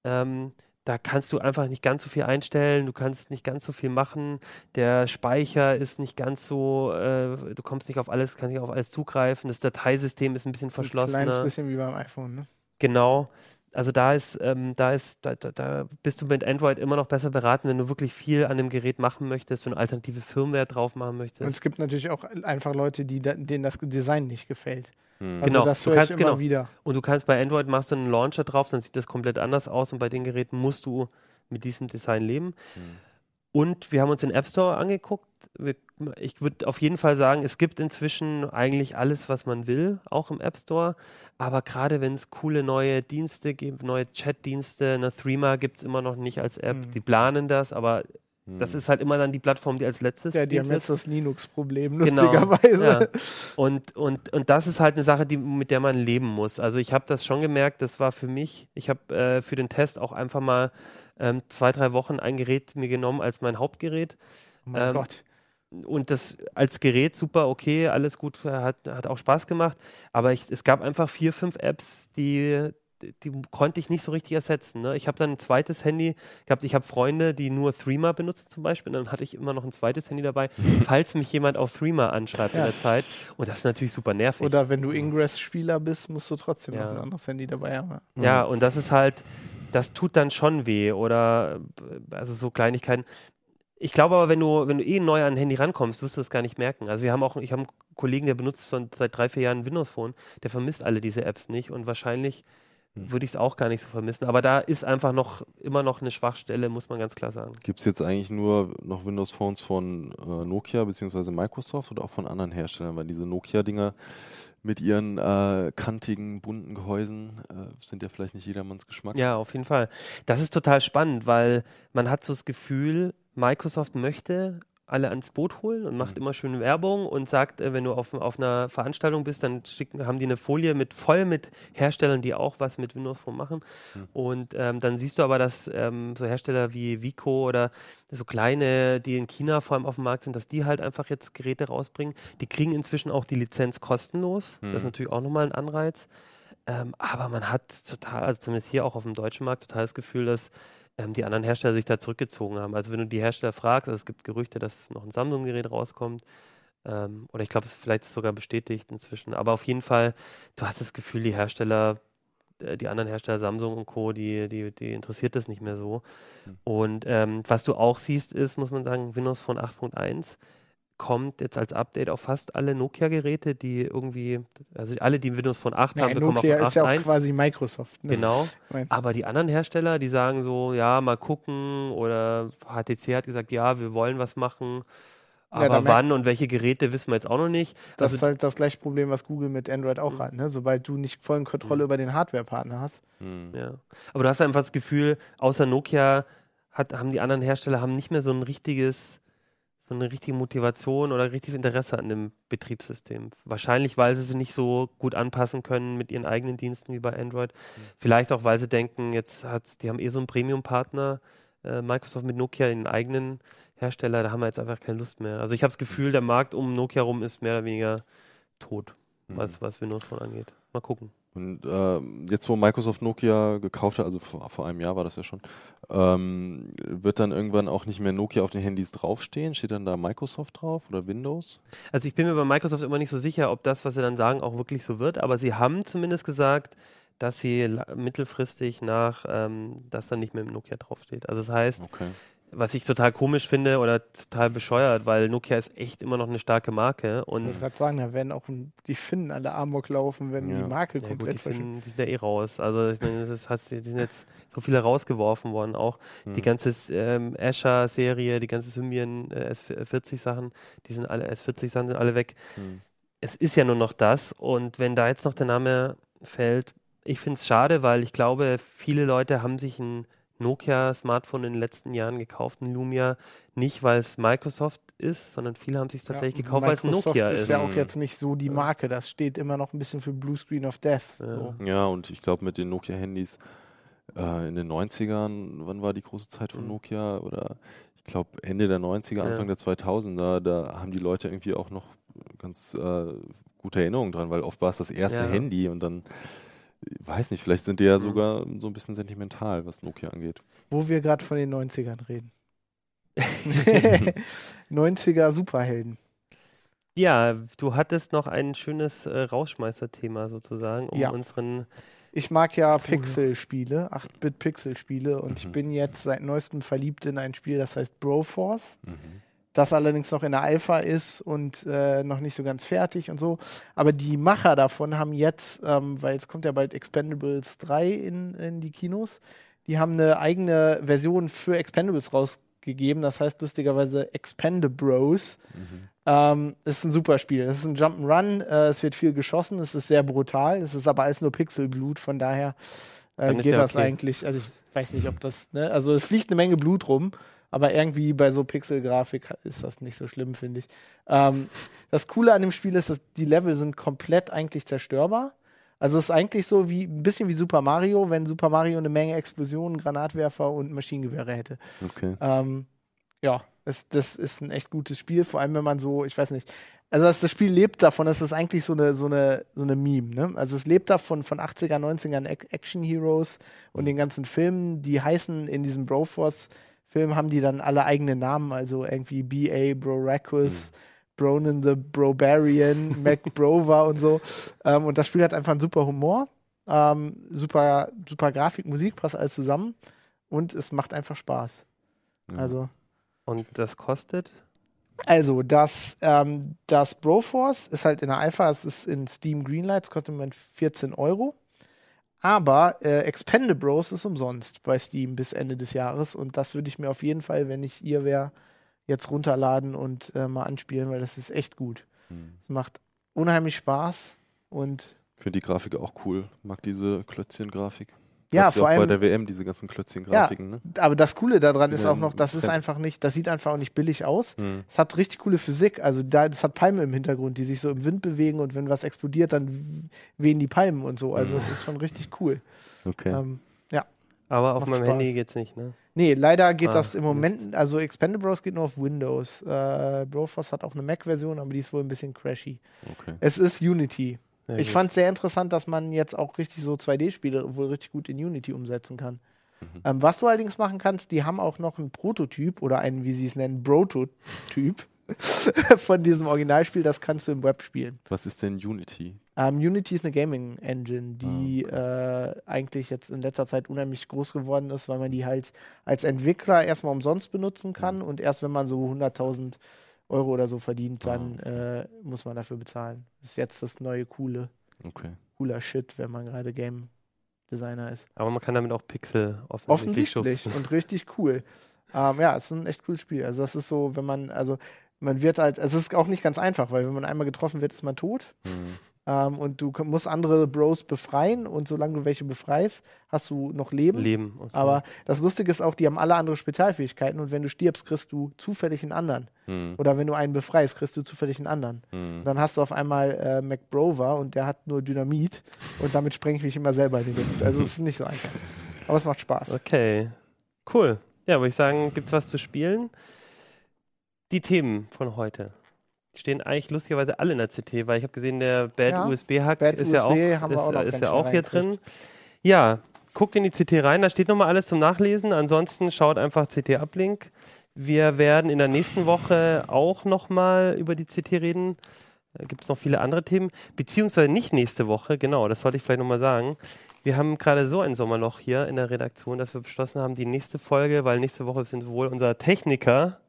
Ähm, da kannst du einfach nicht ganz so viel einstellen, du kannst nicht ganz so viel machen. Der Speicher ist nicht ganz so, äh, du kommst nicht auf alles, kannst nicht auf alles zugreifen. Das Dateisystem ist ein bisschen So Ein kleines bisschen wie beim iPhone, ne? Genau. Also da ist, ähm, da ist, da, da, da bist du mit Android immer noch besser beraten, wenn du wirklich viel an dem Gerät machen möchtest, wenn du alternative Firmware drauf machen möchtest. Und es gibt natürlich auch einfach Leute, die, da- denen das Design nicht gefällt. Hm. Also Genau, das du kannst- immer genau. wieder. Und du kannst bei Android machst du einen Launcher drauf, dann sieht das komplett anders aus und bei den Geräten musst du mit diesem Design leben. Hm. Und wir haben uns den App Store angeguckt. Wir, ich würde auf jeden Fall sagen, es gibt inzwischen eigentlich alles, was man will, auch im App Store. Aber gerade wenn es coole neue Dienste gibt, neue Chat-Dienste, eine Threema gibt es immer noch nicht als App. Mhm. Die planen das, aber Hm. das ist halt immer dann die Plattform, die als letztes Ja, die haben jetzt das Linux-Problem, Genau, lustigerweise. ja. Und, und, und das ist halt eine Sache, die, mit der man leben muss. Also ich habe das schon gemerkt, das war für mich, ich habe äh, für den Test auch einfach mal ähm, zwei, drei Wochen ein Gerät mir genommen als mein Hauptgerät. Oh mein Ähm, Gott. Und das als Gerät super, okay, alles gut, hat, hat auch Spaß gemacht. Aber ich, es gab einfach vier, fünf Apps, die, die konnte ich nicht so richtig ersetzen. Ne? Ich habe dann ein zweites Handy gehabt. Ich habe Freunde, die nur Threema benutzen zum Beispiel. Und dann hatte ich immer noch ein zweites Handy dabei, falls mich jemand auf Threema anschreibt in Ja. der Zeit. Und das ist natürlich super nervig. Oder wenn du Ingress-Spieler bist, musst du trotzdem Ja. noch ein anderes Handy dabei haben. Ja, und das ist halt, das tut dann schon weh. Oder äh, also so Kleinigkeiten. Ich glaube aber, wenn du, wenn du eh neu an ein Handy rankommst, wirst du das gar nicht merken. Also wir haben auch, ich habe einen Kollegen, der benutzt schon seit drei, vier Jahren ein Windows Phone, der vermisst alle diese Apps nicht und wahrscheinlich Hm. würde ich es auch gar nicht so vermissen. Aber da ist einfach noch immer noch eine Schwachstelle, muss man ganz klar sagen. Gibt es jetzt eigentlich nur noch Windows Phones von äh, Nokia bzw. Microsoft oder auch von anderen Herstellern? Weil diese Nokia-Dinger mit ihren äh, kantigen, bunten Gehäusen äh, sind ja vielleicht nicht jedermanns Geschmack. Ja, auf jeden Fall. Das ist total spannend, weil man hat so das Gefühl, Microsoft möchte alle ans Boot holen und macht Mhm. immer schön Werbung und sagt, äh, wenn du auf, auf einer Veranstaltung bist, dann schicken, haben die eine Folie mit voll mit Herstellern, die auch was mit Windows Phone machen. Mhm. Und ähm, dann siehst du aber, dass ähm, so Hersteller wie Vico oder so kleine, die in China vor allem auf dem Markt sind, dass die halt einfach jetzt Geräte rausbringen. Die kriegen inzwischen auch die Lizenz kostenlos. Das ist Mhm. natürlich auch nochmal ein Anreiz. Ähm, aber man hat total, also zumindest hier auch auf dem deutschen Markt, total das Gefühl, dass ähm, die anderen Hersteller sich da zurückgezogen haben. Also wenn du die Hersteller fragst, also es gibt Gerüchte, dass noch ein Samsung-Gerät rauskommt. Ähm, oder ich glaube, es ist vielleicht sogar bestätigt inzwischen. Aber auf jeden Fall, du hast das Gefühl, die Hersteller, äh, die anderen Hersteller, Samsung und Co., die, die, die interessiert das nicht mehr so. Hm. Und ähm, was du auch siehst, ist, muss man sagen, Windows Phone 8.1 kommt jetzt als Update auf fast alle Nokia-Geräte, die irgendwie, also alle, die Windows Phone 8 haben, Ja, bekommen Nokia auch ist ja auch 8.1. quasi Microsoft. Ne? Genau. Aber die anderen Hersteller, die sagen so, ja, mal gucken oder HTC hat gesagt, ja, wir wollen was machen. Ja, Aber merkt- wann und welche Geräte wissen wir jetzt auch noch nicht. das Also- ist halt das gleiche Problem, was Google mit Android auch hat. Ne? Sobald du nicht vollen Kontrolle Mhm. über den Hardware-Partner hast. Hm. Ja. Aber du hast einfach das Gefühl, außer Nokia hat, haben die anderen Hersteller haben nicht mehr so ein richtiges, so eine richtige Motivation oder richtiges Interesse an dem Betriebssystem. Wahrscheinlich, weil sie sie nicht so gut anpassen können mit ihren eigenen Diensten wie bei Android. Vielleicht auch, weil sie denken, jetzt hat die haben eh so einen Premium-Partner, äh, Microsoft mit Nokia, den eigenen Hersteller, da haben wir jetzt einfach keine Lust mehr. Also ich habe das Gefühl, der Markt um Nokia rum ist mehr oder weniger tot. Was, was Windows Phone angeht. Mal gucken. Und ähm, jetzt, wo Microsoft Nokia gekauft hat, also vor, vor einem Jahr war das ja schon, ähm, wird dann irgendwann auch nicht mehr Nokia auf den Handys draufstehen? Steht dann da Microsoft drauf oder Windows? Also ich bin mir bei Microsoft immer nicht so sicher, ob das, was sie dann sagen, auch wirklich so wird. Aber sie haben zumindest gesagt, dass sie mittelfristig nach, ähm, dass dann nicht mehr Nokia draufsteht. Also das heißt, Okay. Was ich total komisch finde oder total bescheuert, weil Nokia ist echt immer noch eine starke Marke Ich und wollte gerade sagen, da werden auch die Finnen alle Amok laufen, wenn Ja. die Marke ja, gut, komplett die, verschwindet. finden, die sind ja eh raus. Also ich meine, das heißt, die sind jetzt so viele rausgeworfen worden auch. Die Hm. ganze ähm, Azure-Serie, die ganze Symbian äh, S40-Sachen, die sind alle, S40-Sachen sind alle weg. Hm. es ist ja nur noch das. Und wenn da jetzt noch der Name fällt, ich finde es schade, weil ich glaube, viele Leute haben sich ein Nokia-Smartphone in den letzten Jahren gekauft, ein Lumia, nicht weil es Microsoft ist, sondern viele haben sich tatsächlich Ja, gekauft, weil es Nokia ist ist. ja auch jetzt nicht so die Ja. Marke. Das steht immer noch ein bisschen für Blue Screen of Death. Ja. So. Ja, und ich glaube, mit den Nokia-Handys äh, in den 90ern, wann war die große Zeit von Mhm. Nokia? Oder ich glaube, Ende der 90er, Ja. Anfang der 2000er, da haben die Leute irgendwie auch noch ganz äh, gute Erinnerungen dran, weil oft war es das erste Ja. Handy und dann, weiß nicht, vielleicht sind die ja sogar so ein bisschen sentimental, was Nokia angeht. Wo wir gerade von den 90ern reden. 90er Superhelden. Ja, du hattest noch ein schönes äh, Rausschmeißer-Thema sozusagen, um Ja. unseren. Ich mag ja. Pixel-Spiele, 8-Bit-Pixel-Spiele und ich Mhm. bin jetzt seit neuestem verliebt in ein Spiel, das heißt Broforce. Mhm. Das allerdings noch in der Alpha ist und äh, noch nicht so ganz fertig und so. Aber die Macher davon haben jetzt, ähm, weil es kommt ja bald Expendables 3 in, in die Kinos, die haben eine eigene Version für Expendables rausgegeben. Das heißt lustigerweise Expendabros. Mhm. Ähm, ist ein super Spiel. Es ist ein Jump'n'Run, äh, es wird viel geschossen, es ist sehr brutal, es ist aber alles nur Pixelblut, von daher äh, geht ja das okay. eigentlich. Also ich weiß nicht, ob das, ne, also es fliegt eine Menge Blut rum, aber irgendwie bei so Pixelgrafik ist das nicht so schlimm, finde ich. Ähm, das Coole an dem Spiel ist, dass die Level sind komplett eigentlich zerstörbar. Also es ist eigentlich so wie ein bisschen wie Super Mario, wenn Super Mario eine Menge Explosionen, Granatwerfer und Maschinengewehre hätte. Okay. Ähm, ja, Es, das ist ein echt gutes Spiel, vor allem wenn man so, ich weiß nicht, also das, das Spiel lebt davon, es ist eigentlich so eine, so eine, so eine Meme, ne? Also es lebt davon von 80er, 90ern Ac- Action Heroes und den ganzen Filmen, die heißen in diesem Broforce-Film, haben die dann alle eigene Namen, also irgendwie B.A. Broracus, Bronan the Brobarian, Mac Brover und so. Ähm, und das Spiel hat einfach einen super Humor, ähm, super, super Grafik, Musik, passt alles zusammen und es macht einfach Spaß. Ja. Also. Und das kostet? Also, das, ähm, das Broforce ist halt in der Alpha, es ist in Steam Greenlight, es kostet im Moment 14 Euro. Aber äh, Expendabros ist umsonst bei Steam bis Ende des Jahres und das würde ich mir auf jeden Fall, wenn ich ihr wäre, jetzt runterladen und äh, mal anspielen, weil das ist echt gut. Hm. Es macht unheimlich Spaß und Finde die Grafik auch cool. Mag diese Klötzchen-Grafik. Ja, Gab's vor auch bei allem, der WM diese ganzen Klötzchen-Grafiken, ne? aber das Coole daran Das ist auch noch, das ist einfach nicht, das sieht einfach auch nicht billig aus. Hm. Es hat richtig coole Physik. Also da, das hat Palmen im Hintergrund, die sich so im Wind bewegen und wenn was explodiert, dann wehen die Palmen und so. Also Mhm. das ist schon richtig cool. Okay. Ähm, Aber auf meinem Spaß. Handy geht's nicht, ne? nee, leider geht Ah, das im. Moment, also Expendabros geht nur auf Windows. Äh, Broforce hat auch eine Mac-Version, aber die ist wohl ein bisschen crashy. okay. Es ist Unity. Ja, ich fand es sehr interessant, dass man jetzt auch richtig so 2D-Spiele wohl richtig gut in Unity umsetzen kann. Mhm. Ähm, was du allerdings machen kannst, die haben auch noch einen Prototyp oder einen, wie sie es nennen, Prototyp von diesem Originalspiel, das kannst du im Web spielen. Was ist denn Unity? Ähm, Unity ist eine Gaming-Engine, die Ah, äh, eigentlich jetzt in letzter Zeit unheimlich groß geworden ist, weil man die halt als Entwickler erstmal umsonst benutzen kann und erst wenn man so 100.000 Euro oder so verdient, dann äh, muss man dafür bezahlen. Ist jetzt das neue coole, Okay. cooler Shit, wenn man gerade Game Designer ist. Aber man kann damit auch Pixel offensichtlich, Offensichtlich und richtig cool. Ähm, ja, es ist ein echt cooles Spiel. Also das ist so, wenn man, also man wird halt, es ist auch nicht ganz einfach, weil wenn man einmal getroffen wird, ist man tot. Hm. Ähm, und du musst andere Bros befreien und solange du welche befreist, hast du noch Leben. Leben. Okay. Aber das Lustige ist auch, die haben alle andere Spezialfähigkeiten und wenn du stirbst, kriegst du zufällig einen anderen. Hm. Oder wenn du einen befreist, kriegst du zufällig einen anderen. Hm. Dann hast du auf einmal äh, McBrover und der hat nur Dynamit und damit spreng ich mich immer selber in die Luft. Also es ist nicht so einfach. Aber es macht Spaß. Okay, cool. Ja, würde ich sagen, gibt's was zu spielen? Die Themen von heute stehen eigentlich lustigerweise alle in der CT, weil ich habe gesehen, der Bad Ja, USB-Hack Bad ist, ja auch, USB haben wir ist, auch ist ja auch hier drin. Ja, guckt in die CT rein, da steht nochmal alles zum Nachlesen. Ansonsten schaut einfach CT-Uplink. Wir werden in der nächsten Woche auch nochmal über die CT reden. Da gibt es noch viele andere Themen, beziehungsweise nicht nächste Woche, genau, das sollte ich vielleicht nochmal sagen. Wir haben gerade so ein Sommerloch hier in der Redaktion, dass wir beschlossen haben, die nächste Folge, weil nächste Woche sind sowohl unser Techniker,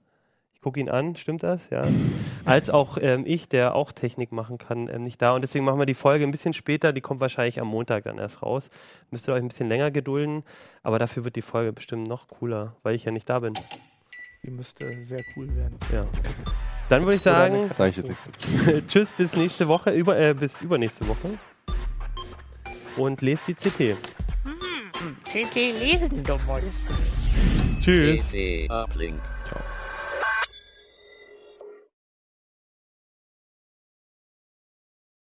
gucke ihn an, stimmt das? Ja. Als auch ähm, ich, der auch Technik machen kann, ähm, nicht da. Und deswegen machen wir die Folge ein bisschen später, die kommt wahrscheinlich am Montag dann erst raus. Müsst ihr euch ein bisschen länger gedulden, aber dafür wird die Folge bestimmt noch cooler, weil ich ja nicht da bin. Die müsste sehr cool werden. Ja. Dann würde ich sagen, Sag ich tschüss bis nächste Woche, über, äh, bis übernächste Woche. Und lest die CT. CT lesen, du Monster. Tschüss. CT Uplink.